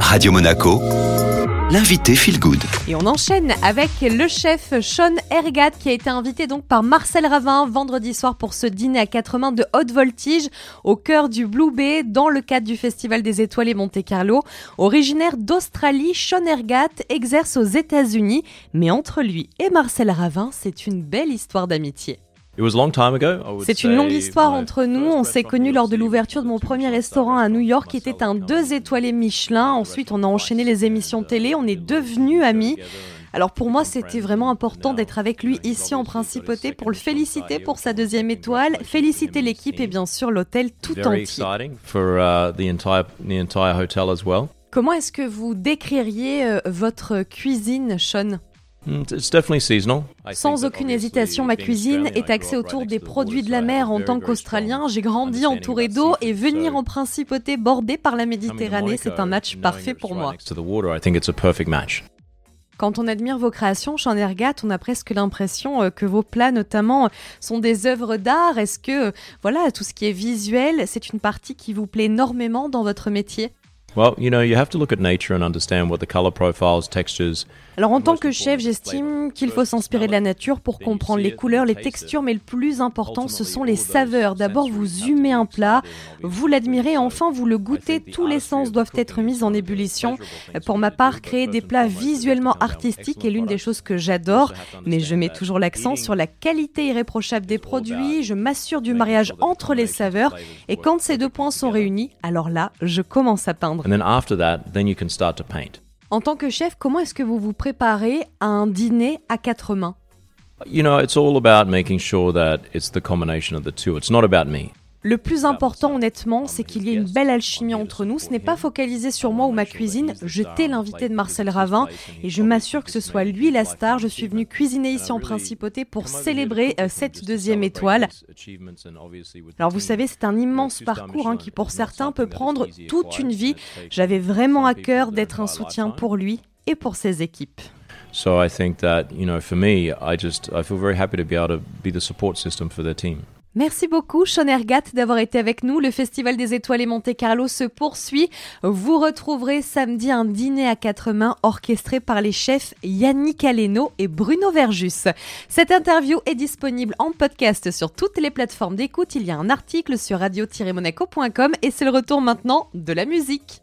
Radio Monaco, l'invité Feel Good. Et on enchaîne avec le chef Sean Ergat qui a été invité donc par Marcel Ravin vendredi soir pour ce dîner à quatre mains de haute voltige au cœur du Blue Bay dans le cadre du Festival des Étoiles et Monte Carlo. Originaire d'Australie, Sean Ergat exerce aux États-Unis, mais entre lui et Marcel Ravin, c'est une belle histoire d'amitié. C'est une longue histoire entre nous. On s'est connus lors de l'ouverture de mon premier restaurant à New York qui était un deux étoilé Michelin. Ensuite, on a enchaîné les émissions télé. On est devenus amis. Alors pour moi, c'était vraiment important d'être avec lui ici en Principauté pour le féliciter pour sa deuxième étoile, féliciter l'équipe et bien sûr l'hôtel tout entier. Comment est-ce que vous décririez euh, votre cuisine, Sean? Sans aucune hésitation, ma cuisine est axée autour des produits de la mer. En tant qu'Australien, j'ai grandi entouré d'eau et venir en principauté bordée par la Méditerranée, c'est un match parfait pour moi. Quand on admire vos créations, Sean Ergat, on a presque l'impression euh, que vos plats, notamment, sont des œuvres d'art. Est-ce que, voilà, tout ce qui est visuel, c'est une partie qui vous plaît énormément dans votre métier? Alors en tant que chef, j'estime qu'il faut s'inspirer de la nature pour comprendre les couleurs, les textures, mais le plus important, ce sont les saveurs. D'abord, vous humez un plat, vous l'admirez, enfin vous le goûtez. Tous les sens doivent être mis en ébullition. Pour ma part, créer des plats visuellement artistiques est l'une des choses que j'adore, mais je mets toujours l'accent sur la qualité irréprochable des produits. Je m'assure du mariage entre les saveurs, et quand ces deux points sont réunis, alors là, je commence à peindre. En tant que chef, comment est-ce que vous vous préparez à un dîner à quatre mains You know, it's all about making sure that it's the combination of the two. It's not about me. Le plus important, honnêtement, c'est qu'il y ait une belle alchimie entre nous. Ce n'est pas focalisé sur moi ou ma cuisine. Je t'ai l'invité de Marcel Ravin et je m'assure que ce soit lui la star. Je suis venu cuisiner ici en Principauté pour célébrer euh, cette deuxième étoile. Alors vous savez, c'est un immense parcours hein, qui pour certains peut prendre toute une vie. J'avais vraiment à cœur d'être un soutien pour lui et pour ses équipes. So I think that, you know, for me, I just I feel very happy to be able to be the support system for their team. Merci beaucoup, Sean Ergat, d'avoir été avec nous. Le Festival des Étoiles et Monte Carlo se poursuit. Vous retrouverez samedi un dîner à quatre mains orchestré par les chefs Yannick Aleno et Bruno Verjus. Cette interview est disponible en podcast sur toutes les plateformes d'écoute. Il y a un article sur radio-monaco.com et c'est le retour maintenant de la musique.